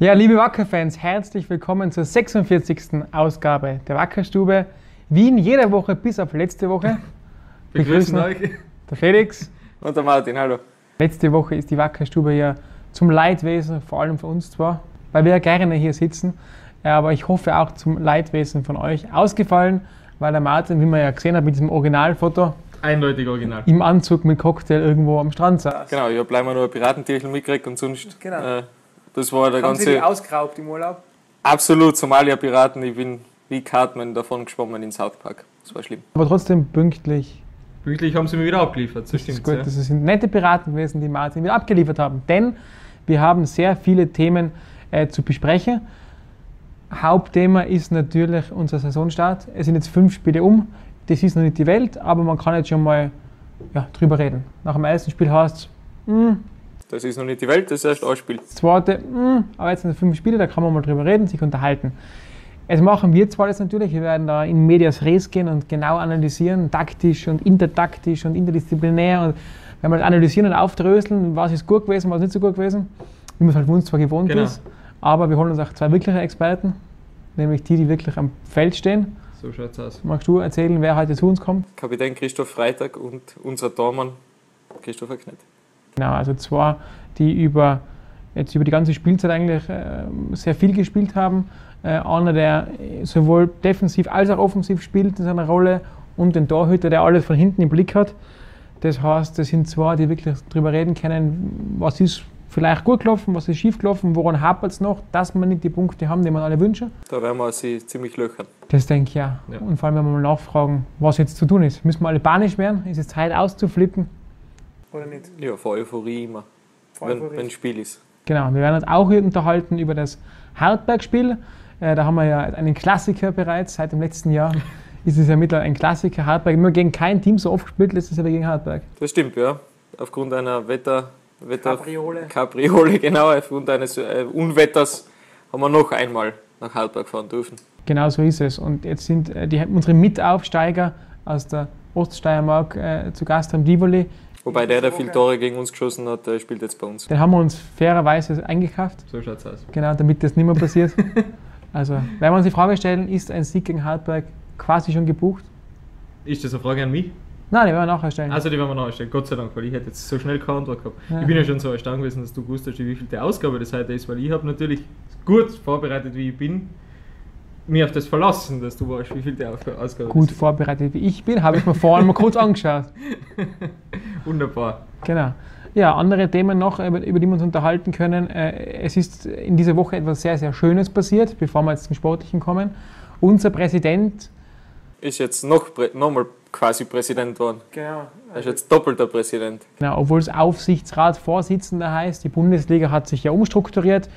Ja, liebe Wacker-Fans, herzlich willkommen zur 46. Ausgabe der Wackerstube. Wie in jeder Woche bis auf letzte Woche. Begrüßen euch. Der Felix. Und der Martin, hallo. Letzte Woche ist die Wackerstube ja zum Leidwesen, vor allem für uns zwar, weil wir ja gerne hier sitzen, aber ich hoffe auch zum Leidwesen von euch ausgefallen, weil der Martin, wie man ja gesehen hat mit diesem Originalfoto, Eindeutig original. im Anzug mit Cocktail irgendwo am Strand saß. Genau, ich habe leider nur ein Piratentierchen mitgekriegt und sonst. Genau. Äh, das war der ganze. ausgeraubt im Urlaub? Absolut, Somalia-Piraten. Ich bin wie Cartman davon geschwommen in South Park. Das war schlimm. Aber trotzdem pünktlich. Pünktlich haben sie mir wieder abgeliefert, das Das ist gut, das sind nette Piraten gewesen, die Martin wieder abgeliefert haben. Denn wir haben sehr viele Themen äh, zu besprechen. Hauptthema ist natürlich unser Saisonstart. Es sind jetzt fünf Spiele um. Das ist noch nicht die Welt, aber man kann jetzt schon mal ja, drüber reden. Nach dem ersten Spiel heißt es, Das ist noch nicht die Welt, das ist erst ein Spiel. das zweite, mm, aber jetzt sind es fünf Spiele, da kann man mal drüber reden, sich unterhalten. Es machen wir zwar das natürlich, wir werden da in Medias Res gehen und genau analysieren, taktisch und intertaktisch und interdisziplinär und wenn wir analysieren und aufdröseln, was ist gut gewesen, was nicht so gut gewesen, wie man es halt von uns zwar gewohnt Genau. ist, aber wir holen uns auch zwei wirkliche Experten, nämlich die, die wirklich am Feld stehen. So schaut's aus. Magst du erzählen, wer heute zu uns kommt? Kapitän Christoph Freitag und unser Tormann Christopher Knett. Genau, also zwei, die über, jetzt über die ganze Spielzeit eigentlich äh, sehr viel gespielt haben. Äh, einer, der sowohl defensiv als auch offensiv spielt in seiner Rolle und den Torhüter, der alles von hinten im Blick hat. Das heißt, das sind zwei, die wirklich darüber reden können, was ist vielleicht gut gelaufen, was ist schief gelaufen, woran hapert es noch, dass wir nicht die Punkte haben, die wir alle wünschen. Da werden wir sie ziemlich löchern. Das denke ich ja. Ja. Und vor allem, wenn wir mal nachfragen, was jetzt zu tun ist. Müssen wir alle panisch werden? Ist es Zeit auszuflippen? Oder nicht? Ja, vor Euphorie immer. Wenn, wenn ein Spiel ist. Genau, wir werden uns auch hier unterhalten über das Hartberg-Spiel. Äh, da haben wir ja einen Klassiker bereits seit dem letzten Jahr. Ist es ja mittlerweile ein Klassiker. Hartberg immer gegen kein Team so oft gespielt, letztes Jahr gegen Hartberg. Das stimmt, ja. Aufgrund einer Wetter, Wetter Capriole. Capriole, genau. Aufgrund eines äh, Unwetters haben wir noch einmal nach Halberg fahren dürfen. Genau so ist es. Und jetzt sind äh, die, unsere Mitaufsteiger aus der Oststeiermark äh, zu Gast am Tivoli. Wobei der, der viel Tore gegen uns geschossen hat, der spielt jetzt bei uns. Den haben wir uns fairerweise eingekauft. So schaut's aus. Genau, damit das nicht mehr passiert. also, wenn wir uns die Frage stellen, ist ein Sieg gegen Hartberg quasi schon gebucht? Ist das eine Frage an mich? Nein, die werden wir nachher stellen. Also die werden wir nachstellen, Gott sei Dank, weil ich hätte jetzt so schnell keine Antwort gehabt. Ja. Ich bin ja schon so erstaunt gewesen, dass du gewusst hast, wie viel die Ausgabe das heute ist, weil ich habe natürlich gut vorbereitet, wie ich bin, mir auf das verlassen, dass du weißt, wie viel die Aufga- Ausgabe Gut ist. vorbereitet wie ich bin, habe ich mir vorhin mal kurz angeschaut. Wunderbar. Genau. Ja, andere Themen noch, über, über die wir uns unterhalten können. Äh, Es ist in dieser Woche etwas sehr, sehr Schönes passiert, bevor wir jetzt zum Sportlichen kommen. Unser Präsident, Ist jetzt noch nochmal quasi Präsident geworden. genau, Er ist jetzt doppelter Präsident. genau, obwohl es Aufsichtsratsvorsitzender heißt, die Bundesliga hat sich ja umstrukturiert.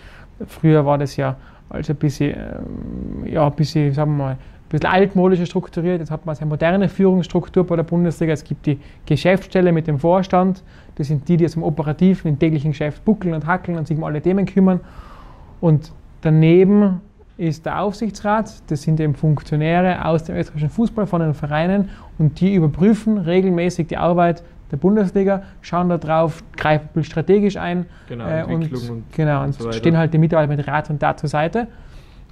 Früher war das ja also ein bisschen, ähm, ja, ein bisschen, sagen wir mal, ein bisschen altmodischer strukturiert. Jetzt hat man eine moderne Führungsstruktur bei der Bundesliga. Es gibt die Geschäftsstelle mit dem Vorstand. Das sind die, die im operativen, im täglichen Geschäft buckeln und hackeln und sich um alle Themen kümmern. Und daneben ist der Aufsichtsrat. Das sind eben Funktionäre aus dem österreichischen Fußball von den Vereinen und die überprüfen regelmäßig die Arbeit der Bundesliga, schauen da drauf, greifen ein bisschen strategisch ein Genau, äh, und, und genau, und so stehen halt die Mitarbeiter mit Rat und Tat zur Seite.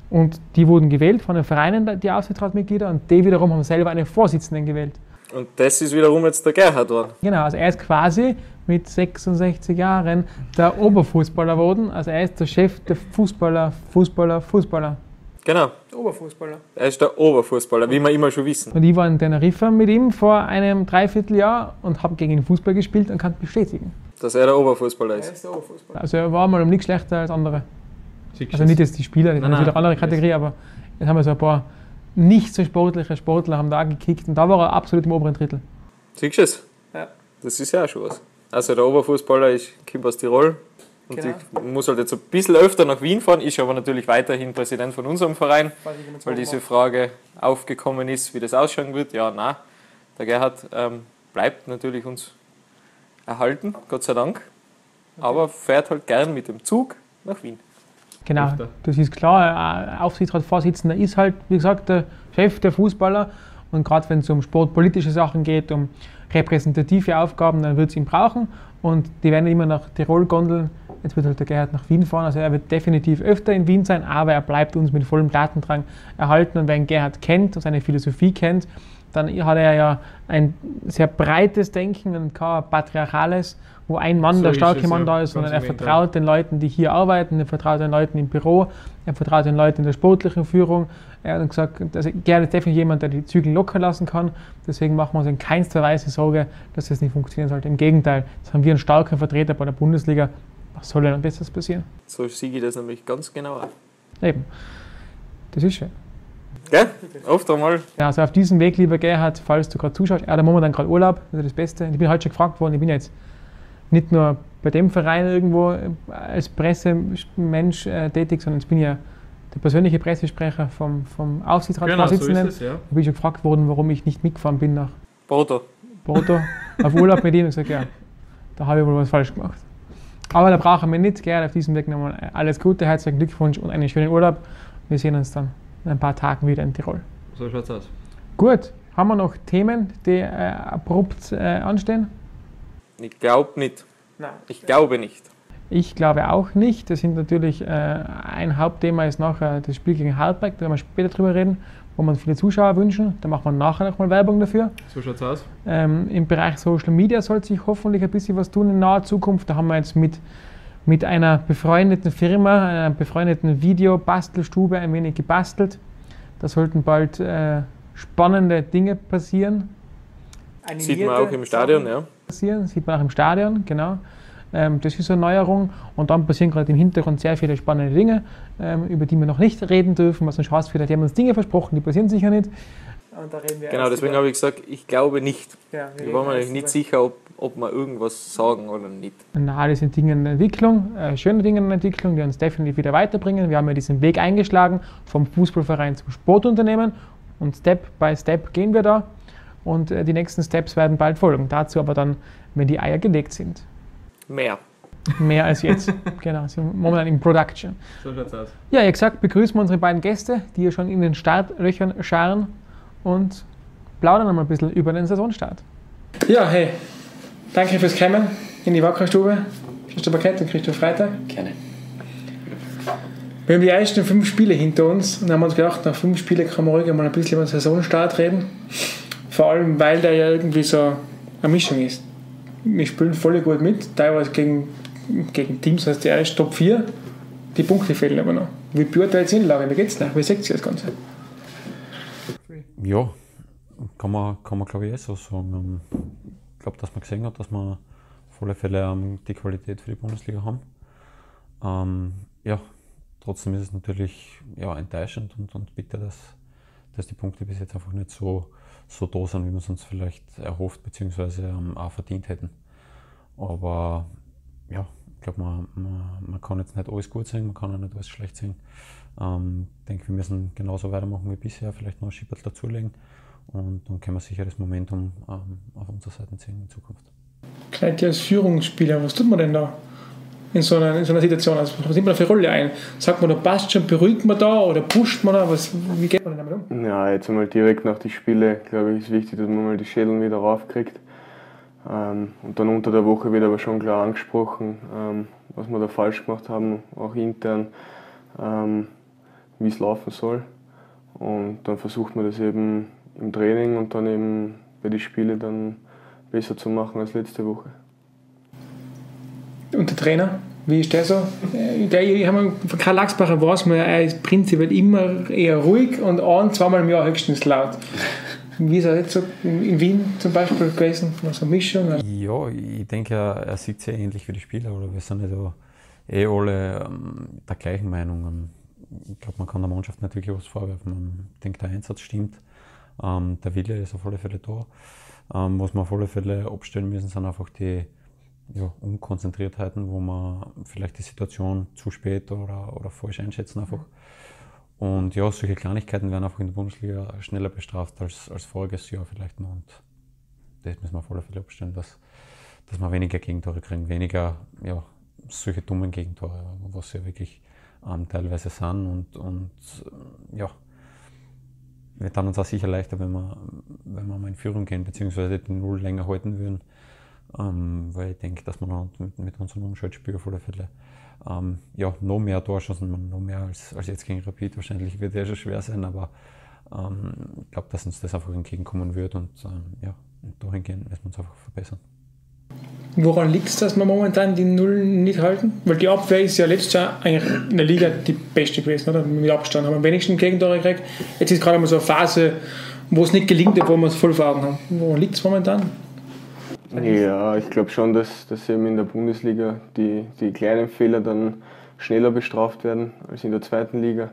Und die wurden gewählt von den Vereinen, die Aufsichtsratsmitglieder, und die wiederum haben selber einen Vorsitzenden gewählt. Und das ist wiederum jetzt der Gerhard geworden. Genau, also er ist quasi mit 66 Jahren der Oberfußballer geworden. Also er ist der Chef der Fußballer, Fußballer, Fußballer. Genau. Oberfußballer. Er ist der Oberfußballer, wie wir immer schon wissen. Und ich war in Teneriffa mit ihm vor einem Dreivierteljahr und habe gegen ihn Fußball gespielt und kann bestätigen. Dass er der Oberfußballer ist. der Oberfußballer. Also er war mal um nichts schlechter als andere. Also nicht jetzt die Spieler, das ist nein. eine andere Kategorie, aber jetzt haben wir so ein paar nicht so sportliche Sportler haben da gekickt und da war er absolut im oberen Drittel. Siehst du es? Ja. Das ist ja auch schon was. Also der Oberfußballer ist, kommt aus Tirol und Genau. ich muss halt jetzt ein bisschen öfter nach Wien fahren, ist aber natürlich weiterhin Präsident von unserem Verein, weil diese Frage aufgekommen ist, wie das ausschauen wird. Ja, na, der Gerhard ähm, bleibt natürlich uns erhalten, Gott sei Dank, aber fährt halt gern mit dem Zug nach Wien. Genau, das ist klar. Ein Aufsichtsratsvorsitzender ist halt, wie gesagt, der Chef der Fußballer Und gerade wenn es um sportpolitische Sachen geht, um repräsentative Aufgaben, dann wird es ihn brauchen. Und die werden immer nach Tirol gondeln. Jetzt wird halt der Gerhard nach Wien fahren. Also er wird definitiv öfter in Wien sein, aber er bleibt uns mit vollem Datendrang erhalten. Und wenn Gerhard kennt und seine Philosophie kennt, dann hat er ja ein sehr breites Denken und kein patriarchales, wo ein Mann, so der starke Mann da ist, sondern er vertraut den Leuten, die hier arbeiten, er vertraut den Leuten im Büro, er vertraut den Leuten in der sportlichen Führung. Er hat gesagt, er gerne definitiv jemand, der die Zügel locker lassen kann. Deswegen machen wir uns in keinster Weise Sorge, dass das nicht funktionieren sollte. Im Gegenteil, jetzt haben wir einen starken Vertreter bei der Bundesliga. Was soll denn Besseres passieren? So sehe ich das nämlich ganz genau. Eben. Das ist schön. Gell? Oft einmal. Ja, also auf diesem Weg, lieber Gerhard, falls du gerade zuschaust, er hat momentan gerade Urlaub, das ist das Beste. Ich bin heute schon gefragt worden, ich bin jetzt nicht nur bei dem Verein irgendwo äh, als Pressemensch äh, tätig, sondern ich bin ja der persönliche Pressesprecher vom, vom Aufsichtsratsvorsitzenden. Genau, so ja. Da bin ich schon gefragt worden, warum ich nicht mitgefahren bin nach Porto. Porto auf Urlaub mit ihm. Und gesagt, ja, da habe ich wohl was falsch gemacht. Aber da brauchen wir nicht, Gerhard, auf diesem Weg nochmal alles Gute, herzlichen Glückwunsch und einen schönen Urlaub. Wir sehen uns dann in ein paar Tagen wieder in Tirol. So schaut's aus. Gut, haben wir noch Themen, die äh, abrupt äh, anstehen? Ich glaube nicht. Nein. Ich glaube nicht. Ich glaube auch nicht. Das sind natürlich äh, ein Hauptthema ist nachher das Spiel gegen Hartberg, da werden wir später drüber reden, wo man viele Zuschauer wünschen. Da machen wir nachher nochmal Werbung dafür. So schaut's aus. Ähm, Im Bereich Social Media soll sich hoffentlich ein bisschen was tun in naher Zukunft. Da haben wir jetzt mit, mit einer befreundeten Firma, einer befreundeten Videobastelstube ein wenig gebastelt. Da sollten bald äh, spannende Dinge passieren. Sieht man auch im Stadion, ja passieren, sieht man auch im Stadion, genau. Ähm, das ist eine Neuerung und dann passieren gerade im Hintergrund sehr viele spannende Dinge, ähm, über die wir noch nicht reden dürfen, was uns Spaß wird. Die haben uns Dinge versprochen, die passieren sicher nicht. genau, deswegen habe ich gesagt, ich glaube nicht. Ja, ich war mir nicht sicher, ob, ob wir irgendwas sagen oder nicht. Na, das sind Dinge in Entwicklung, äh, schöne Dinge in Entwicklung, die uns definitiv wieder weiterbringen. Wir haben ja diesen Weg eingeschlagen vom Fußballverein zum Sportunternehmen und Step by Step gehen wir da und äh, die nächsten Steps werden bald folgen. Dazu aber dann, wenn die Eier gelegt sind. Mehr. Mehr als jetzt. genau, sind momentan in Production. So schaut's aus. Ja, wie gesagt, begrüßen wir unsere beiden Gäste, die hier schon in den Startlöchern scharen und plaudern noch mal ein bisschen über den Saisonstart. Ja, hey, danke fürs Kommen in die Wackerstube. Hast du Paket und kriegst du Freitag? Gerne. Wir haben die ersten fünf Spiele hinter uns und haben uns gedacht, nach fünf Spielen kann man ruhig mal ein bisschen über den Saisonstart reden. Vor allem, weil der ja irgendwie so eine Mischung ist. Wir spielen voll gut mit, teilweise gegen, gegen Teams, heißt der ist Top 4. Die Punkte fehlen aber noch. Wie beurteilt die Lage? Wie geht's da? Wie seht ihr das Ganze? Ja, kann man, kann man glaube ich eh so sagen. Ich glaube, dass man gesehen hat, dass wir auf alle Fälle um, die Qualität für die Bundesliga haben. Ähm, ja, trotzdem ist es natürlich ja, enttäuschend und, und bitter, dass, dass die Punkte bis jetzt einfach nicht so so da sind, wie wir es uns vielleicht erhofft bzw. Ähm, auch verdient hätten. Aber ja, ich glaube, man, man, man, kann jetzt nicht alles gut sehen, man kann auch nicht alles schlecht sehen. Ähm, ich denke, wir müssen genauso weitermachen wie bisher, vielleicht noch ein Schippert dazulegen und dann können wir sicher das Momentum ähm, auf unserer Seite sehen in Zukunft. Kleid als Führungsspieler, was tut man denn da? In so einer, in so einer Situation? Also, was nimmt man für Rolle ein? Sagt man, da passt schon, beruhigt man da oder pusht man da? Was, wie geht man damit um? Ja, jetzt einmal direkt nach den Spielen, glaube ich, ist wichtig, dass man mal die Schädel wieder raufkriegt. Ähm, und dann unter der Woche wird aber schon klar angesprochen, ähm, was wir da falsch gemacht haben, auch intern, ähm, wie es laufen soll. Und dann versucht man das eben im Training und dann eben bei den Spielen dann besser zu machen als letzte Woche. Und der Trainer, wie ist der so? Der, ich habe von Karl Lachsbacher weiß man, er ist prinzipiell immer eher ruhig und ein-, zweimal im Jahr höchstens laut. Wie ist er jetzt so in Wien zum Beispiel gewesen? So eine Mischung? Ja, ich denke, er sieht sehr ähnlich wie die Spieler. Oder wir sind also eh alle ähm, der gleichen Meinung. Ich glaube, man kann der Mannschaft nicht wirklich was vorwerfen. Ich denke, der Einsatz stimmt. Ähm, der Wille ist auf alle Fälle da. Ähm, was wir auf alle Fälle abstellen müssen, sind einfach die, ja, Unkonzentriertheiten, wo man vielleicht die Situation zu spät oder, oder falsch einschätzen einfach. Und ja, solche Kleinigkeiten werden einfach in der Bundesliga schneller bestraft als, als voriges Jahr vielleicht noch. Und das müssen wir auf alle Fälle abstellen, dass, dass wir weniger Gegentore kriegen, weniger ja, solche dummen Gegentore, was ja wirklich ähm, teilweise sind. Und, und ja, wir tun uns auch sicher leichter, wenn wir, wenn wir mal in Führung gehen, beziehungsweise die Null länger halten würden. Ähm, weil ich denke, dass wir mit, mit unserem Umschaltspiel auf alle Fälle ähm, ja, noch mehr Torschancen, noch mehr als, als jetzt gegen Rapid. Wahrscheinlich wird es schon schwer sein, aber ähm, ich glaube, dass uns das einfach entgegenkommen wird und ähm, ja, dahingehend müssen wir uns einfach verbessern. Woran liegt es, dass wir momentan die Null nicht halten? Weil die Abwehr ist ja letztes Jahr eigentlich in der Liga die beste gewesen, oder? Mit Abstand haben wir am wenigsten Gegentore gekriegt. Jetzt ist gerade mal so eine Phase, wo es nicht gelingt, wo wir es voll vor Augen haben. Woran liegt es momentan? Ja, ich glaube schon, dass, dass eben in der Bundesliga die, die kleinen Fehler dann schneller bestraft werden als in der zweiten Liga.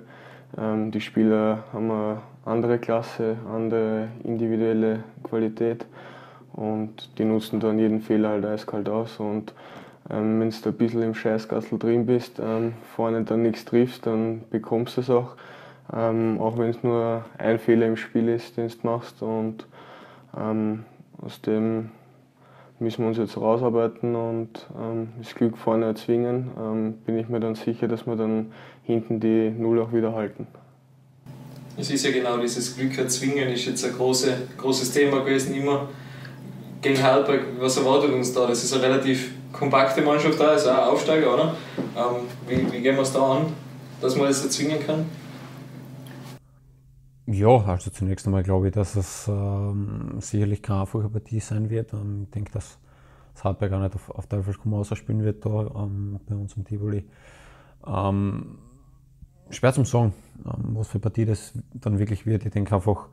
Ähm, die Spieler haben eine andere Klasse, andere individuelle Qualität und die nutzen dann jeden Fehler halt eiskalt aus. Und ähm, wenn du ein bisschen im Scheißgassel drin bist, ähm, vorne dann nichts triffst, dann bekommst du es auch. Ähm, auch wenn es nur ein Fehler im Spiel ist, den du machst. Und ähm, aus dem müssen wir uns jetzt rausarbeiten und ähm, das Glück vorne erzwingen, ähm, bin ich mir dann sicher, dass wir dann hinten die Null auch wieder halten. Es ist ja genau dieses Glück erzwingen, ist jetzt ein große, großes Thema gewesen, immer gegen Halberg. Was erwartet uns da? Das ist eine relativ kompakte Mannschaft da, ist auch ein Aufsteiger, oder? Ähm, wie, wie gehen wir es da an, dass man das erzwingen kann? Ja, also zunächst einmal glaube ich, dass es ähm, sicherlich keine einfache Partie sein wird. Ähm, ich denke, dass das Hartberg auch nicht auf, auf Teufelskum ausspielen wird da ähm, bei uns im Tivoli. Ähm, schwer zum sagen, ähm, was für Partie das dann wirklich wird. Ich denke einfach,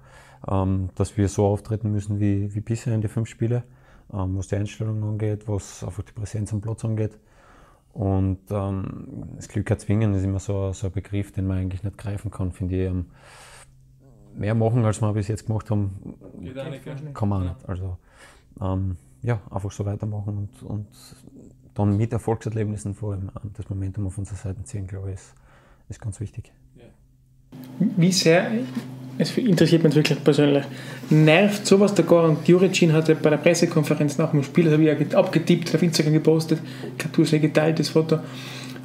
ähm, dass wir so auftreten müssen wie, wie bisher in den fünf Spiele, was die Einstellung angeht, was einfach die Präsenz am Platz angeht. Und das Glück erzwingen ist immer so, so ein Begriff, den man eigentlich nicht greifen kann, finde ich mehr machen, als wir bis jetzt gemacht haben, kann man auch nicht. Also ähm, ja, einfach so weitermachen und, und dann mit Erfolgserlebnissen vor allem ähm, das Momentum auf unserer Seite ziehen, glaube ich, ist, ist ganz wichtig. Wie sehr, es interessiert mich wirklich persönlich, nervt sowas, der Goran Djuricin hatte bei der Pressekonferenz nach dem Spiel, das habe ich abgetippt, auf Instagram gepostet, ich habe du geteilt, das Foto,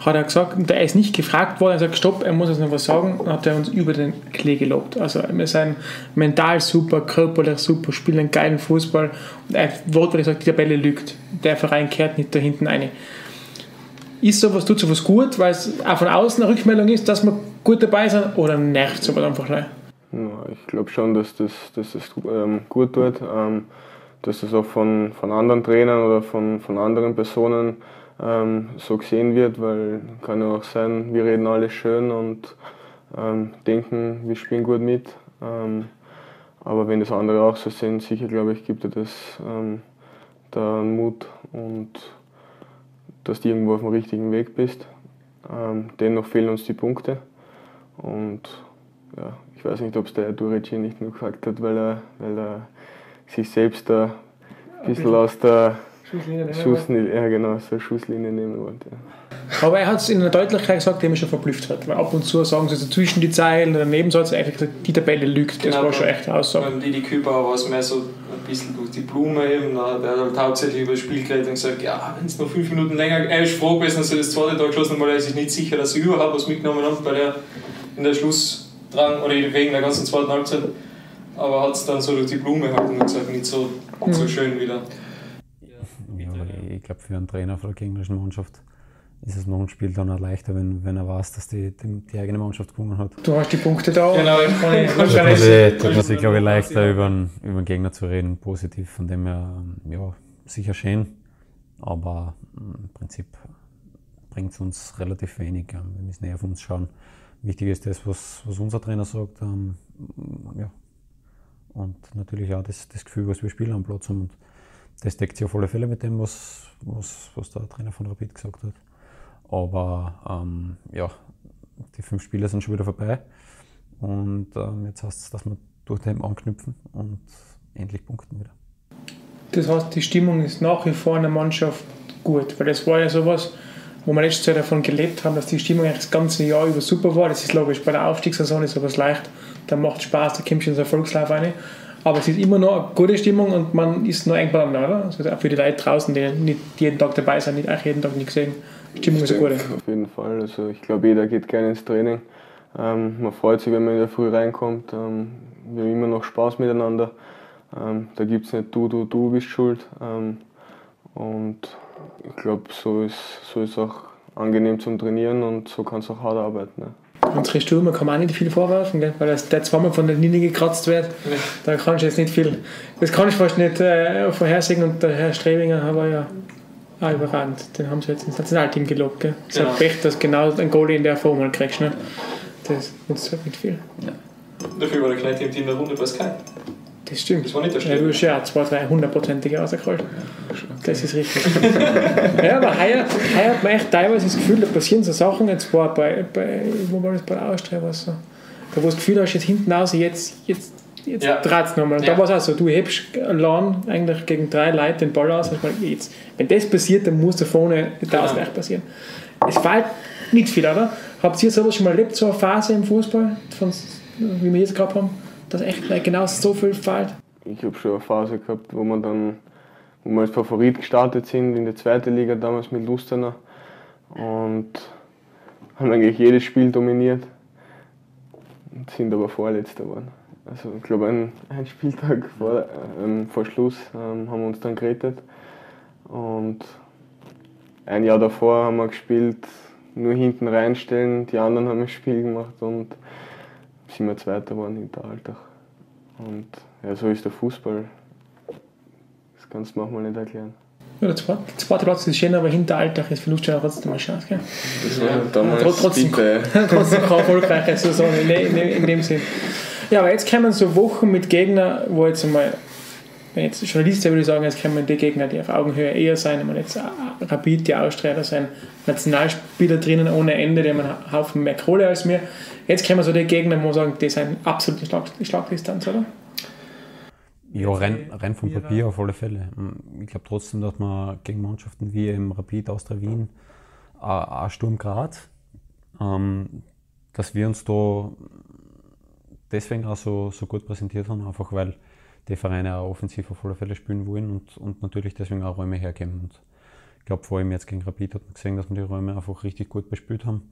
hat er gesagt, er ist nicht gefragt worden, er sagt, stopp, er muss jetzt noch was sagen, dann hat er uns über den Klee gelobt. Also wir sind mental super, körperlich super, spielen einen geilen Fußball und er wortwörtlich sagt, die Tabelle lügt, der Verein kehrt nicht da hinten rein. Ist sowas, tut sowas gut, weil es auch von außen eine Rückmeldung ist, dass wir gut dabei sind oder nervt sowas einfach gleich? Ja, ich glaube schon, dass das, dass das ähm, gut tut, ähm, dass das auch von, von anderen Trainern oder von, von anderen Personen ähm, so gesehen wird, weil kann ja auch sein, wir reden alles schön und ähm, denken, wir spielen gut mit. Ähm, aber wenn das andere auch so sehen, sicher glaube ich, gibt dir das ähm, da einen Mut und dass du irgendwo auf dem richtigen Weg bist. Ähm, dennoch fehlen uns die Punkte und ja, ich weiß nicht, ob es der Durici nicht nur gesagt hat, weil er, weil er sich selbst da ein bisschen aus der Schusslinie nehmen Schusslinie, ja genau, so eine Schusslinie nehmen wollte. Ja. Aber er hat es in der Deutlichkeit gesagt, der mich schon verblüfft hat. Weil ab und zu sagen sie so zwischen die Zeilen oder Nebensatz einfach gesagt, die Tabelle lügt. Das genau, war schon echt eine Aussage. Beim Didi Küper war es mehr so ein bisschen durch die Blume eben. Der hat halt hauptsächlich über das Spiel geredet und gesagt, ja, wenn es noch fünf Minuten länger, er ist froh gewesen, dass er das zweite Tor geschossen hat, weil er sich nicht sicher, dass sie überhaupt was mitgenommen haben bei der, in der Schlussdrang oder wegen der ganzen zweiten Halbzeit. Aber hat es dann so durch die Blume halt und gesagt, nicht so, mhm. so schön wieder ich glaube, für einen Trainer von der gegnerischen Mannschaft ist es noch ein Spiel dann auch leichter, wenn, wenn er weiß, dass die, die, die eigene Mannschaft gewonnen hat. Du hast die Punkte da. Genau, ich kann ich wahrscheinlich. Tut man sich, glaube ich, leichter über, einen, über den Gegner zu reden, positiv. Von dem her, ja, sicher schön. Aber hm, im Prinzip bringt es uns relativ wenig. Wir müssen eher auf uns schauen. Wichtig ist das, was, was unser Trainer sagt. Ähm, ja. Und natürlich auch das, das Gefühl, was wir spielen am Platz haben. Und das deckt sich auf alle Fälle mit dem, was, was, was der Trainer von Rapid gesagt hat. Aber ähm, ja, die fünf Spiele sind schon wieder vorbei. Und ähm, jetzt heißt es, dass wir durch den anknüpfen und endlich punkten wieder. Das heißt, die Stimmung ist nach wie vor in der Mannschaft gut, weil das war ja sowas, wo wir letztes Jahr davon gelebt haben, dass die Stimmung das ganze Jahr über super war. Das ist logisch, bei der Aufstiegssaison ist sowas leicht, da macht Spaß, da kommt schon ins Erfolgslauf rein. Aber es ist immer noch eine gute Stimmung und man ist noch eng beieinander, oder? Also auch für die Leute draußen, die nicht jeden Tag dabei sind, nicht auch jeden Tag nicht gesehen. Die Stimmung ist eine gute. Auf jeden Fall. Also ich glaube, jeder geht gerne ins Training. Ähm, man freut sich, wenn man in der Früh reinkommt. Ähm, wir haben immer noch Spaß miteinander. Ähm, da gibt es nicht du, du, du bist schuld. Ähm, und ich glaube, so ist, so ist auch angenehm zum Trainieren und so kannst du auch hart arbeiten. Ne? Unsere Stürmer kann man auch nicht viel vorwerfen, gell? weil der zweimal von der Linie gekratzt wird. Ja. Da kannst du jetzt nicht viel. Das kann ich fast nicht äh, vorhersehen und der Herr Strebinger war ja auch überrannt. Den haben sie jetzt ins Nationalteam gelockt. Gell? Es genau. ist Pech, dass genau ein Goalie in der Form halt kriegst. Ne? Das nutzt halt nicht viel. Ja. Dafür war der Knecht im Team der Runde bei Sky. Das stimmt. Das war nicht der Ja, du hast ja zwei, drei hundertprozentige rausgeholt. Das ist richtig. ja, aber heuer, heuer hat man echt teilweise das Gefühl, da passieren so Sachen. Jetzt war bei, bei wo war das bei der Austria, was so. Da wo du das Gefühl hast, jetzt hinten raus, jetzt, jetzt, jetzt ja. dreht es nochmal. Und ja. da war es auch so, du hebst allein eigentlich gegen drei Leute den Ball aus. Und jetzt, wenn das passiert, dann muss da vorne der genau. Ausgleich passieren. Es fällt nicht viel, oder? Habt ihr sowas schon mal erlebt, so eine Phase im Fußball, von, wie wir jetzt gehabt haben? Dass echt genau so viel fällt? Ich habe schon eine Phase gehabt, wo wir dann wo wir als Favorit gestartet sind in der zweiten Liga damals mit Lustenau und haben eigentlich jedes Spiel dominiert und sind aber Vorletzter geworden. Also ich glaube ein, ein Spieltag vor, ähm, vor Schluss ähm, haben wir uns dann gerettet und ein Jahr davor haben wir gespielt, nur hinten reinstellen, die anderen haben ein Spiel gemacht und sind wir Zweiter geworden hinter Alltag. Und ja, so ist der Fußball. Das kannst du manchmal nicht erklären. Ja, der zweite, zweite Platz ist schön, aber hinter Alltag ist Verluststeller trotzdem eine Chance. Gell? Das war ja, damals ja, trotzdem, trotzdem keine erfolgreiche Saison in, in, in, dem Sinn. Ja, aber jetzt kommen so Wochen mit Gegnern, wo jetzt einmal, wenn jetzt Journalist würde ich sagen, jetzt kommen die Gegner, die auf Augenhöhe eher sein, wenn man jetzt Rapid, die Austria, da sind Nationalspieler drinnen ohne Ende, die haben einen Haufen mehr Kohle als mir. Jetzt können wir so die Gegner, wo sagen, die sind absolut die, Schlag, Schlagdistanz, oder? Ja, rein, rein vom Papier auf alle Fälle. Ich glaube trotzdem, dass man gegen Mannschaften wie im Rapid Austria Wien, auch Sturm Graz, ähm, dass wir uns da deswegen auch so, so gut präsentiert haben, einfach weil die Vereine auch offensiv auf alle Fälle spielen wollen und, und natürlich deswegen auch Räume hergeben. Und ich glaube, vor allem jetzt gegen Rapid hat man gesehen, dass wir die Räume einfach richtig gut bespielt haben.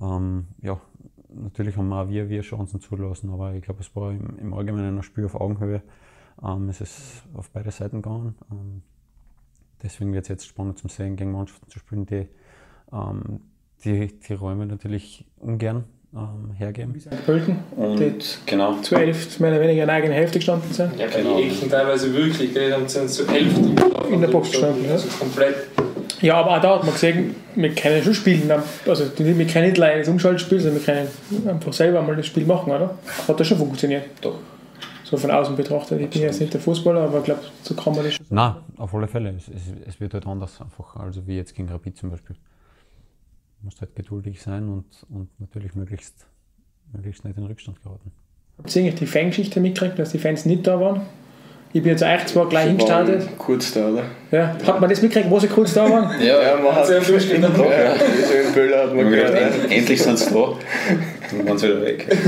Ähm, ja, natürlich haben wir auch wir, wir Chancen zulassen, aber ich glaube, es war im, im Allgemeinen ein Spiel auf Augenhöhe. Ähm, es ist auf beide Seiten gegangen. Ähm, deswegen wird es jetzt spannend zu sehen, gegen Mannschaften zu spielen, die ähm, die, die Räume natürlich ungern ähm, hergeben. Pölten, die genau. zu elf mehr oder weniger in eigener Hälfte gestanden sind. Ja, genau. die Ecken teilweise wirklich, dann sind zu elf in der Box gestanden. Also komplett ja, aber auch da hat man gesehen, wir können schon spielen. Also wir können nicht leider das Umschaltspiel, sondern wir können einfach selber mal das Spiel machen, oder? Hat das schon funktioniert? Doch. So von außen betrachtet. Ich bin jetzt nicht der Fußballer, aber ich glaube, so kann man das schon. Nein, auf alle Fälle. Es, es, es, wird halt anders einfach, also wie jetzt gegen Rapid zum Beispiel. Du musst halt geduldig sein und, und natürlich möglichst, möglichst nicht in Rückstand geraten. Habt ihr eigentlich die Fangeschichte mitgekriegt, dass die Fans nicht da waren? Ich bin jetzt eigentlich zwar gleich hingestartet. Kurz da, oder? Ja. Hat man das mitgekriegt, wo sie kurz da waren? ja, ja, man hat es ja in der Ja, so in hat man gehört. End, endlich sind sie da. Dann waren sie wieder weg.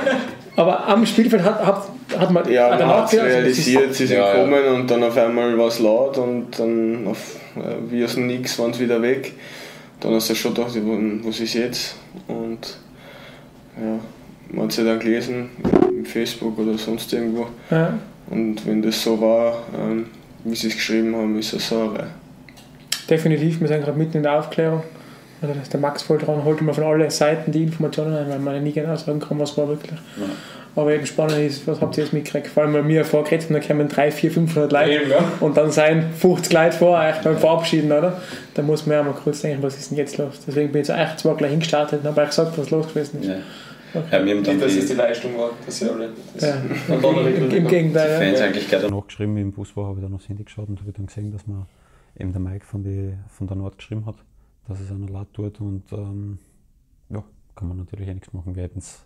Aber am Spielfeld hat, hat, hat man ja, man hat es realisiert, sie sind ja, gekommen ja. und dann auf einmal war es laut und dann auf, äh, wie aus dem Nix waren sie wieder weg. Dann hast du schon gedacht, was ist jetzt? Und ja, man hat es ja dann gelesen, im Facebook oder sonst irgendwo. Ja. Und wenn das so war, ähm, wie sie es geschrieben haben, ist es so. Definitiv, wir sind gerade mitten in der Aufklärung. Also der Max voll dran, holt immer von allen Seiten die Informationen ein, weil man ja nie genau sagen kann, was war wirklich. Ja. Aber eben spannend ist, was habt ihr jetzt mitgekriegt? Vor allem, weil wir vorgeredet haben, da kommen 3, 4, 500 Leute eben, ja. und dann sein 50 Leute vor euch beim Verabschieden, oder? Da muss man ja mal kurz denken, was ist denn jetzt los? Deswegen bin ich jetzt echt zwar gleich hingestartet und habe euch gesagt, was los gewesen ist. Ja. Okay. Ja, wir haben dann dass es die Leistung war, dass sie alle. Das ja. Im, Im Gegenteil. Die Fans ja. eigentlich gerade noch geschrieben, im Busbau habe ich dann aufs Handy geschaut und habe dann gesehen, dass man eben der Mike von, die, von der Nord geschrieben hat, dass es einer laut tut und ähm, ja, kann man natürlich auch nichts machen. Wir hätten es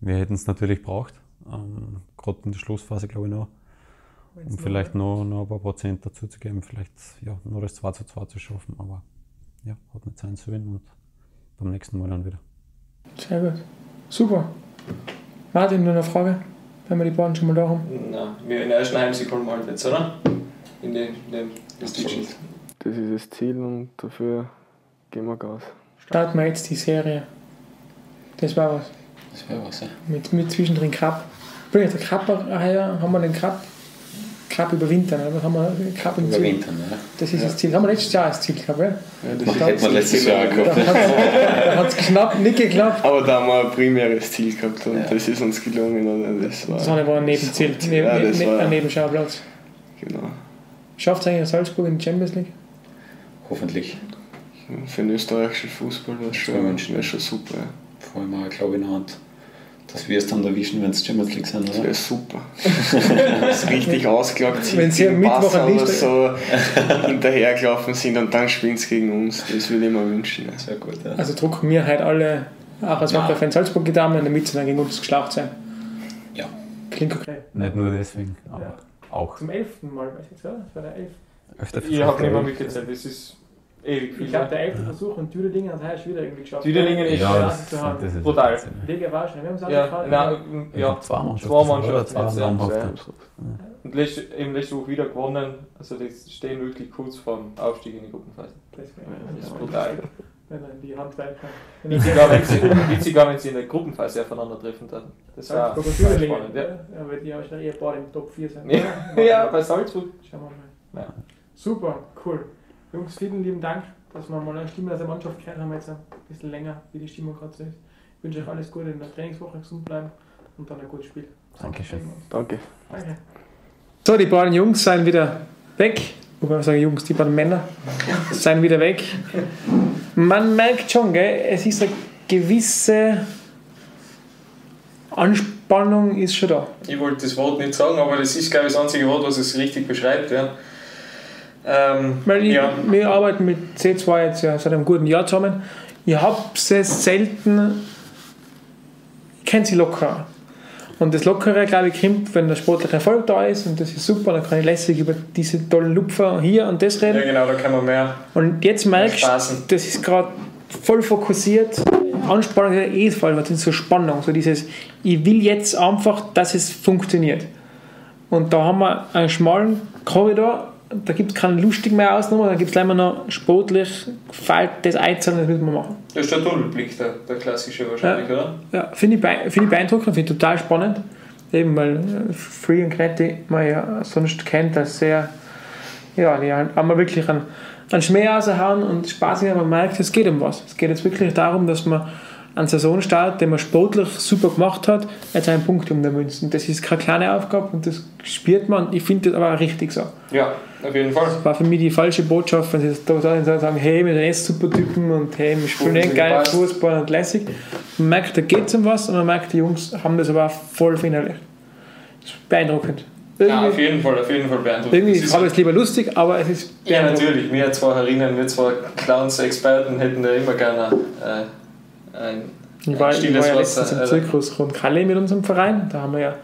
wir natürlich braucht, ähm, gerade in der Schlussphase glaube ich noch, um vielleicht noch, noch ein paar Prozent dazu zu geben, vielleicht ja, noch das 2 zu 2 zu schaffen, aber ja, hat nicht sein sollen und beim nächsten Mal dann wieder. Sehr gut. Super. Martin, nur eine Frage, wenn wir die beiden schon mal da haben? Nein, wir in der ersten Heimsieg holen wir halt jetzt, oder? In den, in das, das ist das Ziel und dafür gehen wir Gas. Starten wir jetzt die Serie. Das war was. Das wäre was, ja. Mit, mit zwischendrin Cup. Bring der Cup her, haben wir den Cup. Cup überwintern, oder? Haben wir den Cup im Ziel? Überwintern, ja. Das ist das Ziel. Haben wir letztes Jahr das Ziel gehabt, ja? Ja, das Das hätten wir letztes Jahr auch Da gehabt. hat es knapp nicht geklappt. Aber da haben wir ein primäres Ziel gehabt und Ja. das ist uns gelungen. Oder? Das war, Das war ein Nebenziel, neben, Ja, das ne, war- ein Nebenschauplatz. genau. Schafft es eigentlich Salzburg in die Champions League? Hoffentlich. Für den österreichischen Fußball wäre schon, wär schon super. Ja. Vor allem auch, glaube ich, in der Hand, dass wir es dann erwischen, wenn es Champions League sind, Das oder? wäre super. Das richtig ausgelagt sind. Wenn sie am Mittwoch oder so hinterhergelaufen sind und dann spielen sie gegen uns. Das würde ich mir wünschen. Ja. Sehr gut, ja. Also drucken wir halt alle, auch als. Wacker-Fan Salzburg getan, damit sie dann gegen uns geschlacht sein. Ja. Klingt okay. Nicht nur deswegen, aber Ja. auch. Zum elften Mal, weiß ich jetzt, oder? Das war der elf. Öfter Ich habe nicht mehr mitgezählt, das ist ewig viel. Ich glaube, der elfte Versuch und Düdelingen hat es wieder irgendwie geschafft. Düdelingen ist Ja, ja, das, zu haben. das ist Brutal. Wahnsinn. Liga war schon, wir haben es ja, nein, Ja, ja, zwei Mannschaften. zwei oder Mannschaften zwei jetzt, ja. namhafte. Und letzte, eben letzte Woche wieder gewonnen. Also die stehen wirklich kurz vorm Aufstieg in die Gruppenphase. Das ist brutal. Wenn dann die Handwerker. Witziger, wenn sie, witziger, wenn sie in der Gruppenphase aufeinandertreffen dann. Das war spannend. Ja. Ja, weil die haben schon eher bald im Top 4 sein. Ja, ja, bei Salzburg. Schauen wir mal. Ja. Super, cool. Jungs, vielen lieben Dank, dass wir mal eine Stimme aus der Mannschaft gehört haben, jetzt ein bisschen länger, wie die Stimmung gerade so ist. Ich wünsche euch alles Gute in der Trainingswoche, gesund bleiben und dann ein gutes Spiel. Dankeschön. Danke. Danke. So, die beiden Jungs sind wieder weg. Wobei ich sage Jungs, die beiden Männer sind wieder weg. Man merkt schon, gell, es ist eine gewisse Anspannung ist schon da. Ich wollte das Wort nicht sagen, aber das ist, glaube ich, das einzige Wort, was es richtig beschreibt. Ja. Ähm, Weil ich, ja. wir arbeiten mit C2 jetzt ja seit einem guten Jahr zusammen. Ich habe es selten, ich kenne sie locker. Und das Lockere, glaube ich, kommt, wenn der sportliche Erfolg da ist und das ist super, dann kann ich lässig über diese tollen Lupfer hier und das reden. ja, genau, da kann man mehr. Und jetzt merkst du, das ist gerade voll fokussiert. Anspannung ist eh voll, was ist so Spannung, so dieses, ich will jetzt einfach, dass es funktioniert. Und da haben wir einen schmalen Korridor, da gibt es keinen lustigen mehr Ausnahme, da gibt es leider noch sportlich, fällt das Einzelne, das müssen wir machen. Das ist der Tunnelblick, der, der klassische wahrscheinlich, oder? Ja, finde ich, bee- finde ich beeindruckend, finde ich total spannend. Eben weil äh, Free und Knetti man ja sonst kennt als sehr, ja, die halt einmal wirklich einen, einen Schmäh raushauen und Spaß haben, man merkt, es geht um was. Es geht jetzt wirklich darum, dass man einen Saisonstart, den man sportlich super gemacht hat, jetzt einen Punkt um der Münzen. Das ist keine kleine Aufgabe und das spürt man. Ich finde das aber auch richtig so. Ja, auf jeden Fall. war für mich die falsche Botschaft, wenn sie das da sagen, hey, wir sind echt super Typen und hey, wir spielen echt geil. Fußball und lässig. Man merkt, da geht es um was und man merkt, die Jungs haben das aber auch voll verinnerlicht. Das ist beeindruckend. Ja, auf Irgendwie, jeden Fall, auf jeden Fall beeindruckend. irgendwie Das ist- habe ich es lieber lustig, aber es ist Ja, natürlich. Wir zwei Herinnen, wir zwei Clowns-Experten hätten da immer gerne äh, ein, Ich war, ein ich war ja letztens im Zirkus Rund Kalle mit unserem Verein. Da haben wir ja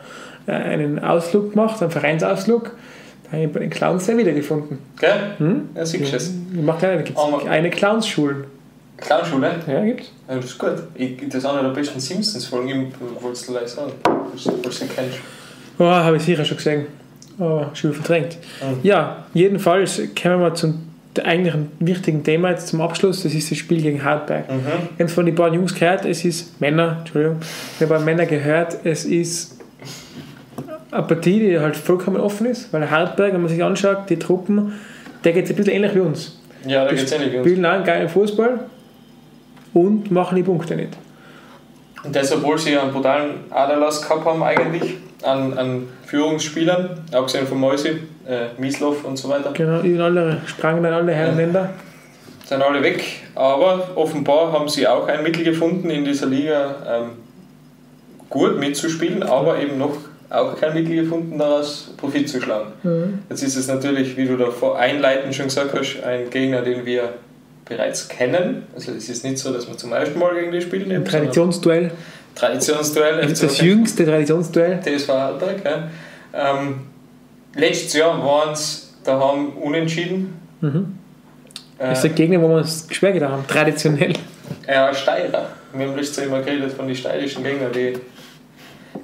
äh, einen Ausflug gemacht, einen Vereinsausflug. Da habe ich bei den Clowns sehr wiedergefunden. Gell? Hm? Ja, siehst du es. Ich mache da gibt es eine Clownsschulen. Clownschule? Ja, gibt's. Ja, das ist gut. Ich, das ist einer der besten Simpsons-Folgen, ich wollte es dir gleich sagen. Falls du du kennst. Oh, habe ich sicher schon gesehen. Aber schon verdrängt. Mhm. Ja, jedenfalls kommen wir zum eigentlichen wichtigen Thema jetzt zum Abschluss. Das ist das Spiel gegen Hartberg. Mhm. Ich habe von den beiden Jungs gehört, es ist Männer, Entschuldigung, ich habe Männer gehört, es ist eine Partie, die halt vollkommen offen ist, weil Hartberg, wenn man sich anschaut, die Truppen, der geht ein bisschen ähnlich wie uns. Ja, da geht es ähnlich wie uns. spielen auch einen geilen Fußball und machen die Punkte nicht. Und das, obwohl sie einen brutalen Aderlass gehabt haben, eigentlich, an, an Führungsspielern, abgesehen von Mäusi, äh, Mislov und so weiter, Genau, über alle sprangen dann alle Herrenländer. sind alle weg. Aber offenbar haben sie auch ein Mittel gefunden, in dieser Liga ähm, gut mitzuspielen, aber eben noch auch kein Mittel gefunden, daraus Profit zu schlagen. Mhm. Jetzt ist es natürlich, wie du davor einleitend schon gesagt hast, ein Gegner, den wir bereits kennen. Also es ist nicht so, dass wir zum ersten Mal gegen die spielen. Ein Traditionsduell. Traditionsduell. Das FC jüngste Traditionsduell. TSV Hartberg. Ja. Ähm, letztes Jahr waren es daheim unentschieden. Mhm. Äh, Das ist der Gegner, wo wir uns schwer getan haben, traditionell. ja, Steirer. Wir haben letztes Jahr immer geredet von den steirischen Gegnern, die,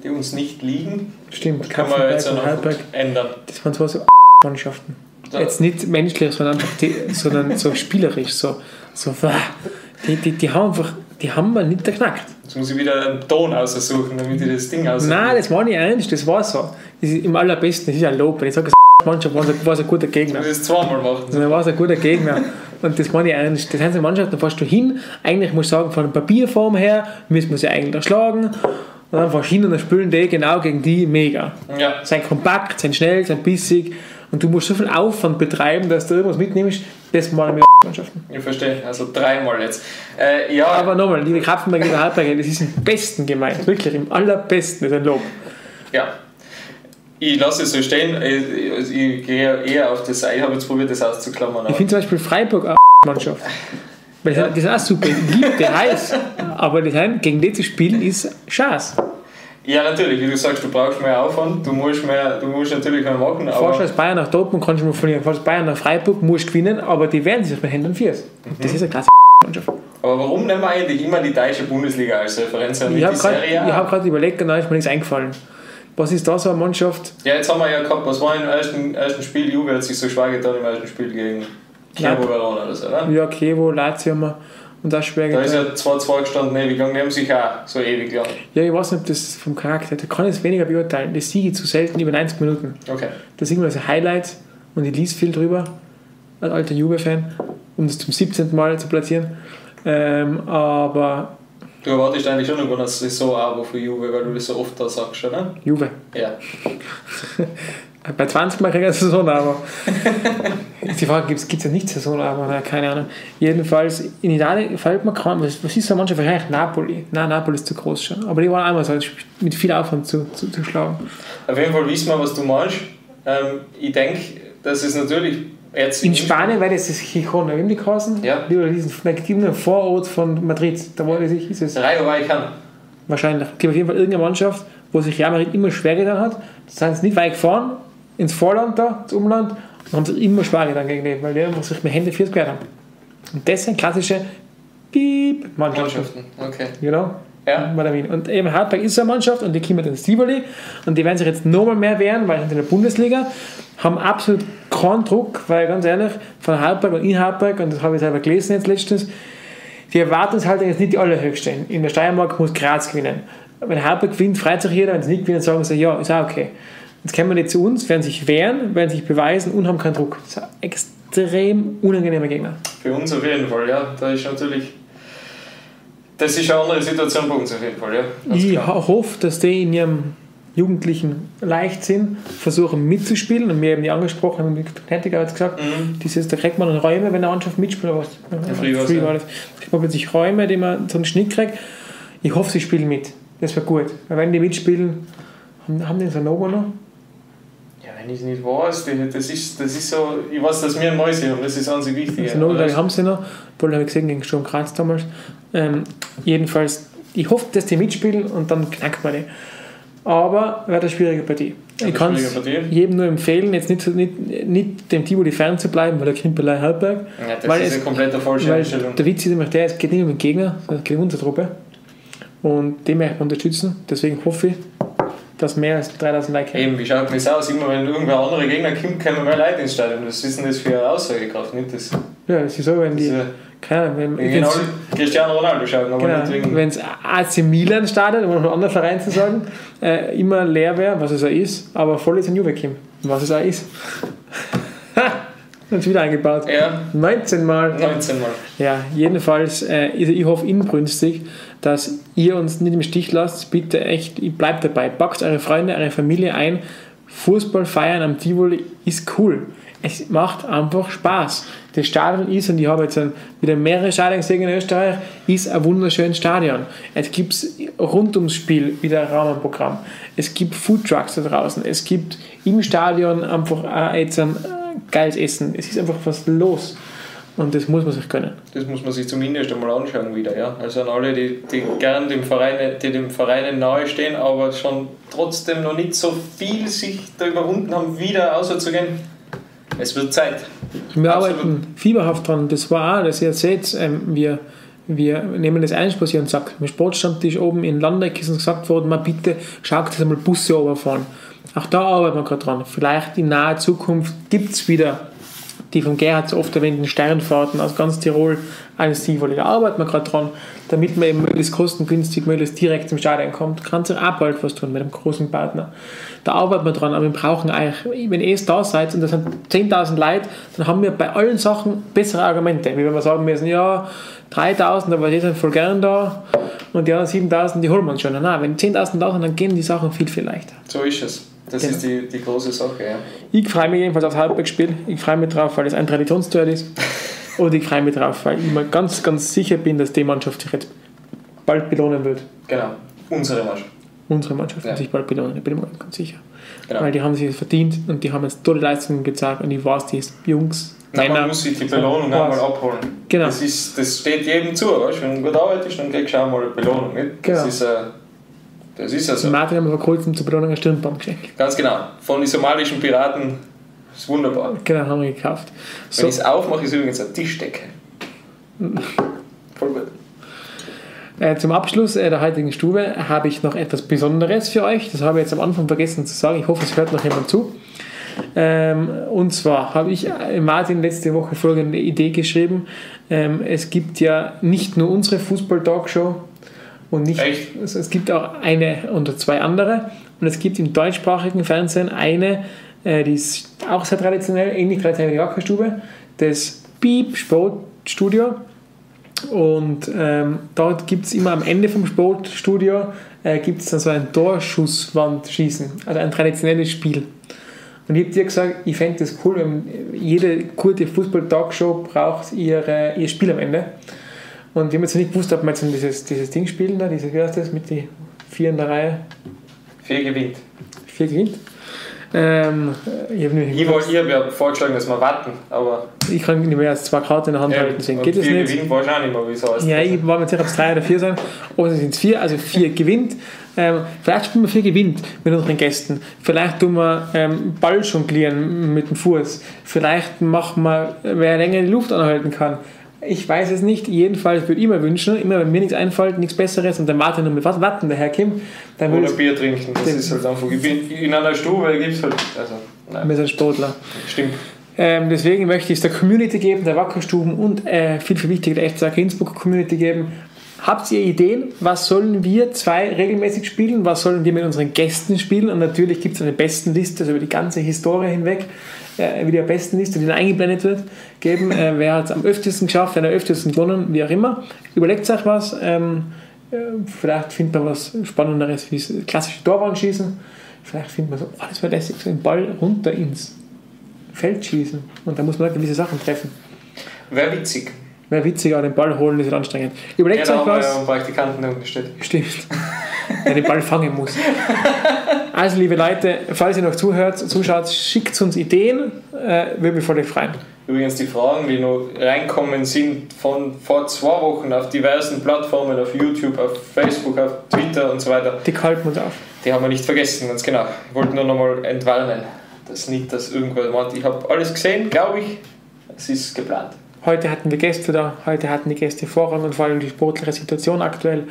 die uns nicht liegen. Stimmt, Kann man jetzt und noch ändern. das waren zwar so Mannschaften. Da- Jetzt nicht menschlich, sondern einfach die, sondern so spielerisch, so, so die, die, die haben einfach, die haben wir nicht geknackt. Jetzt muss ich wieder einen Ton aussuchen, damit ich das Ding aussuche. Nein, das war nicht ernst, das war so. Das ist im allerbesten, das ist ein Lob. Wenn ich sage, Mannschaft war es ein guter Gegner. Du musst es zweimal machen. Dann war es ein guter Gegner. Und das meine ich ernst. Das sind Mannschaften, da fährst du hin, eigentlich muss ich sagen, von der Papierform her müssen wir sie eigentlich erschlagen. Und dann fährst du hin und dann spielen die genau gegen die mega. Ja. Sind kompakt, sind schnell, sind bissig. Und du musst so viel Aufwand betreiben, dass du irgendwas mitnimmst. Das ich mit Mannschaften. Ich verstehe, also dreimal jetzt. Äh, ja, Aber nochmal, liebe Kraftenberger, liebe Halbberger, das ist im Besten gemeint. Wirklich, im allerbesten. Das ist ein Lob. ja. Ich lasse es so stehen, ich, ich gehe eher auf das, ich habe jetzt probiert, das auszuklammern. Ich finde zum Beispiel Freiburg eine Mannschaft. Weil Ja. die sind auch super. Ich liebe heiß. Aber sind, gegen die zu spielen ist Schaß. Ja, natürlich, wie du sagst, du brauchst mehr Aufwand, du musst, mehr, du musst natürlich mehr machen, Fährst du als Bayern nach Dortmund, kannst du mal verlieren. Fährst du Bayern nach Freiburg, musst du gewinnen, aber die werden sich mit Händen und Füßen. Das ist eine klasse Mannschaft. Aber warum nehmen wir eigentlich immer die deutsche Bundesliga als Referenz und Ich habe die gerade Serie A? hab grad überlegt und dann ist mir nichts eingefallen. Was ist da so eine Mannschaft? Ja, jetzt haben wir ja gehabt, was war im ersten, ersten Spiel? Juve hat sich so schwer getan im ersten Spiel gegen. Chievo Verona oder so, oder? Ja, Kevo, Lazio haben wir und das schwer Da ist ja 2-2 gestanden, ewig lang, die haben sich auch so ewig lang. Ja, ich weiß nicht, ob das vom Charakter, da kann ich es weniger beurteilen. Das siege ich zu selten über 90 Minuten. Okay. Das ist so ein Highlight und ich lese viel drüber, als alter Juve-Fan, um das zum 17. Mal zu platzieren. Ähm, aber Du erwartest eigentlich schon noch ein Saison-Abo für Juve, weil du das so oft da sagst, oder? Juve. Ja. Bei 20 Mal kriege ich eine Saisonabo. Ist die Frage, gibt es ja nicht Saisonabo? Na, keine Ahnung. Jedenfalls, in Italien fällt mir kaum, was, was ist so manche Wahrscheinlich Napoli. Nein, Napoli ist zu groß schon. Aber die waren einmal so mit viel Aufwand zu, zu, zu schlagen. Auf jeden Fall wissen wir, was du meinst. Ähm, ich denke, dass es natürlich jetzt In Spanien war das wie haben die geheißen? Ja. Oder diesen irgendein Vorort von Madrid. Da war das, ist es. Rayo Vallecano. Wahrscheinlich. Es gibt auf jeden Fall irgendeine Mannschaft, wo sich Real Madrid immer schwer getan hat. Da sind sie nicht weit gefahren, ins Vorland da, ins Umland, und haben sich immer schwer getan gegen die, weil die einfach sich mit Händen fürs gewehrt haben. Und das sind klassische Piep-Mannschaften. Mannschaften. Okay. Genau. Ja. Bei der Wien. Und eben Hartberg ist so eine Mannschaft und die kommen ins Tivoli und die werden sich jetzt nochmal mehr wehren, weil sie sind in der Bundesliga, haben absolut keinen Druck, weil ganz ehrlich, von Hartberg und in Hartberg, und das habe ich selber gelesen jetzt letztens, die Erwartungshaltung ist nicht die allerhöchste. In der Steiermark muss Graz gewinnen. Wenn Hartberg gewinnt, freut sich jeder, wenn es nicht gewinnt, sagen sie, ja, ist auch okay. Jetzt kommen die zu uns, werden sich wehren, werden sich beweisen und haben keinen Druck. Das ist ein extrem unangenehmer Gegner. Für uns auf jeden Fall, ja. Da ist natürlich. Das ist eine andere Situation bei uns auf jeden Fall, ja. Ganz Ich klar. ho- hoffe, dass die in ihrem jugendlichen Leichtsinn versuchen mitzuspielen. Und wir haben die angesprochen, haben die Knettiger hat gesagt, Mhm. dieses, da kriegt man dann Räume, wenn eine Mannschaft mitspielt. Was? Ja, früh war's, ja. war das. Kriegt man plötzlich Räume, die man so einen Schnitt kriegt. Ich hoffe, sie spielen mit. Das wäre gut. Weil wenn die mitspielen, haben, haben die so ein Logo noch? Ja, wenn ich es nicht weiß, die- das ist, das ist so. Ich weiß, dass wir ein Mäuse haben, das ist an sich wichtig. Glaube ich, haben sie noch. Wohl habe ich gesehen gegen Sturm Graz damals. Ähm, jedenfalls, ich hoffe, dass die mitspielen und dann knackt man die. Aber wird eine schwierige Partie. Ja, ich kann es jedem nur empfehlen, jetzt nicht, nicht, nicht dem Tivoli fern zu bleiben, weil der Kimpelei Halbberg. Ja, das Weil ist es- eine komplette falsche Einstellung. der Witz ist nämlich der, es geht nicht um den Gegner, sondern um unsere Truppe. Und den möchte man unterstützen. Deswegen hoffe ich, dass mehr als 3000 Leute kommen. Eben, wie schaut das aus? Immer wenn irgendwer andere Gegner kommt, kommen mehr Leute ins Stadion. Was ist denn das für eine Aussagekraft? Nicht das. Ja, es ist so, wenn die. Diese- Keine Ahnung, wenn, genau Cristiano Ronaldo schauen, aber Genau, wenn es AC Milan startet, um noch einen anderen Verein zu sagen, äh, immer leer wäre, was es auch ist, aber voll ist ein Juve Kim, was es auch ist. Ha! Hat wieder eingebaut. Ja, 19 Mal. 19 Mal. Ja, jedenfalls, äh, ich, ich hoffe inbrünstig, dass ihr uns nicht im Stich lasst. Bitte echt, bleibt dabei. Packt eure Freunde, eure Familie ein. Fußball feiern am Tivoli ist cool. Es macht einfach Spaß. Das Stadion ist, und ich habe jetzt wieder mehrere Stadien gesehen in Österreich, ist ein wunderschönes Stadion. Es gibt rund ums Spiel wieder Rahmenprogramm. Es gibt Foodtrucks da draußen. Es gibt im Stadion einfach jetzt ein äh, geiles Essen. Es ist einfach was los. Und das muss man sich gönnen. Das muss man sich zumindest einmal anschauen wieder, ja. Also an alle, die, die gern dem Verein, die dem Verein nahe stehen, aber schon trotzdem noch nicht so viel sich da überwunden haben, wieder außerzugehen. Es wird Zeit. Wir Absolut. arbeiten fieberhaft dran. Das war auch, dass ihr seht, ähm, wir, wir nehmen das ihr uns sagt. Im Sportstammtisch oben in Landeck ist uns gesagt worden, mal bitte schaut, dass einmal Busse runterfahren. Auch da arbeiten wir gerade dran. Vielleicht in naher Zukunft gibt es wieder die von Gerhard so oft erwähnten Sternfahrten aus ganz Tirol eines Tivoli. Da arbeiten wir gerade dran, damit man eben möglichst kostengünstig, möglichst direkt zum Stadion kommt. Kann sich auch bald was tun mit einem großen Partner. Da arbeiten wir dran, aber wir brauchen eigentlich, wenn ihr es da seid und das sind 10.000 Leute, dann haben wir bei allen Sachen bessere Argumente. Wie wenn wir sagen müssen, ja, 3.000, aber die sind voll gern da und die anderen 7.000, die holen wir uns schon. Nein, wenn 10.000 da sind, dann gehen die Sachen viel, viel leichter. So ist es. Das Genau. ist die, die große Sache, ja. Ich freue mich jedenfalls aufs Halbbergspiel. Ich freue mich drauf, weil es ein Traditionsduell ist. Und ich freue mich drauf, weil ich mir ganz, ganz sicher bin, dass die Mannschaft sich jetzt bald belohnen wird. Genau. Unsere Mannschaft. Unsere Mannschaft Ja. wird sich bald belohnen, ich bin mir ganz sicher. Genau. Weil die haben sich das verdient und die haben jetzt tolle Leistungen gezeigt und ich weiß, die Jungs, Nein, man muss sich die Belohnung einmal abholen. Genau. Das, ist, das steht jedem zu, weißt? wenn du gut arbeitest, dann kriegst du auch mal eine Belohnung. Nicht? Das, Genau. ist, äh, das ist ja so. Martin haben wir vor kurzem zur Belohnung ein Stirnband geschenkt. Ganz genau. Von den somalischen Piraten ist wunderbar. Genau, haben wir gekauft. Wenn So, ich es aufmache, ist übrigens eine Tischdecke. Voll gut. Äh, zum Abschluss äh, der heutigen Stube habe ich noch etwas Besonderes für euch. Das habe ich jetzt am Anfang vergessen zu sagen. Ich hoffe, es hört noch jemand zu. Ähm, und zwar habe ich äh, Martin letzte Woche folgende Idee geschrieben. Ähm, es gibt ja nicht nur unsere Fußball-Talkshow und nicht, Echt? also es gibt auch eine oder zwei andere. Und es gibt im deutschsprachigen Fernsehen eine, äh, die ist auch sehr traditionell, ähnlich traditionell wie die Wackerstube, das Beep Sportstudio. Und ähm, dort gibt es immer am Ende vom Sportstudio äh, gibt's dann so ein Torschusswandschießen, also ein traditionelles Spiel. Und ich habe dir gesagt, ich fände das cool, wenn jede gute Fußball-Talkshow braucht ihre, ihr Spiel am Ende. Und ich habe jetzt nicht gewusst, ob wir jetzt dieses, dieses Ding spielen, da, dieses, wie heißt das, mit die vier in der Reihe, Vier gewinnt. vier gewinnt. Ähm, ich habe Ich, wollte- ich ja vorgeschlagen, dass wir warten, aber ich kann nicht mehr als zwei Karten in der Hand halten, deswegen und geht es vier nicht. gewinnt wahrscheinlich mehr, wie es heißt. Ja, ich war mir sicher, ob es drei oder vier sein. Oder sind es vier, also vier gewinnt. Ähm, vielleicht spielen wir vier gewinnt mit unseren Gästen. Vielleicht tun wir ähm, Ball jonglieren mit dem Fuß. Vielleicht machen wir, wer länger die Luft anhalten kann. Ich weiß es nicht. Jedenfalls würde ich mir wünschen, immer wenn mir nichts einfällt, nichts Besseres und der Martin nur mit was Watten daherkommt, dann würde Oder es Bier trinken, das ist halt einfach. Ich bin in einer Stube, gibt es halt. Also, nein, wir sind Sportler. stimmt. Ähm, deswegen möchte ich es der Community geben, der Wackerstuben und äh, viel, viel wichtiger der FC Innsbruck Community geben. Habt ihr Ideen? Was sollen wir zwei regelmäßig spielen? Was sollen wir mit unseren Gästen spielen? Und natürlich gibt es eine Bestenliste, also über die ganze Historie hinweg, äh, wieder eine Bestenliste, die dann eingeblendet wird, geben. Äh, wer hat es am öftesten geschafft, wer hat am öftesten gewonnen, wie auch immer. Überlegt euch was. Ähm, äh, vielleicht findet man was Spannenderes wie das klassische Torwandschießen. Vielleicht findet man so, oh, das wäre lässig, so einen Ball runter ins Feld schießen. Und da muss man gewisse Sachen treffen. Wäre witzig. Wäre witziger, den Ball holen ist anstrengend. Überlegt Ja, euch wir ja was. einen Praktikanten der unten steht. Stimmt. Der den Ball fangen muss. Also, liebe Leute, falls ihr noch zuhört, zuschaut, schickt uns Ideen. Äh, würde mich voll freuen. Übrigens die Fragen, die noch reinkommen sind von vor zwei Wochen auf diversen Plattformen, auf YouTube, auf Facebook, auf Twitter und so weiter, Die halten uns auf. die haben wir nicht vergessen, ganz genau. Ich wollte nur nochmal entwarnen, dass nicht das irgendwer meint. Ich habe alles gesehen, glaube ich. Es ist geplant. Heute hatten wir Gäste da, heute hatten die Gäste Vorrang und vor allem die sportliche Situation aktuell.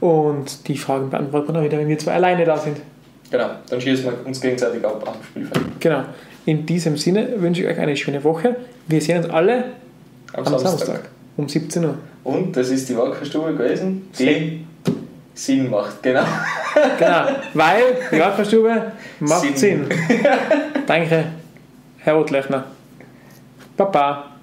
Und die Fragen beantworten wir dann wieder, wenn wir zwei alleine da sind. Genau, dann schießen wir uns gegenseitig ab am Spielfeld. Genau. In diesem Sinne wünsche ich euch eine schöne Woche. Wir sehen uns alle Am, am Samstag. Samstag um 17 Uhr. Und das ist die Wackerstube gewesen, die Sinn macht, genau. Genau, weil die Wackerstube macht Sinn. Sinn. Danke, Herr Otlechner. Baba.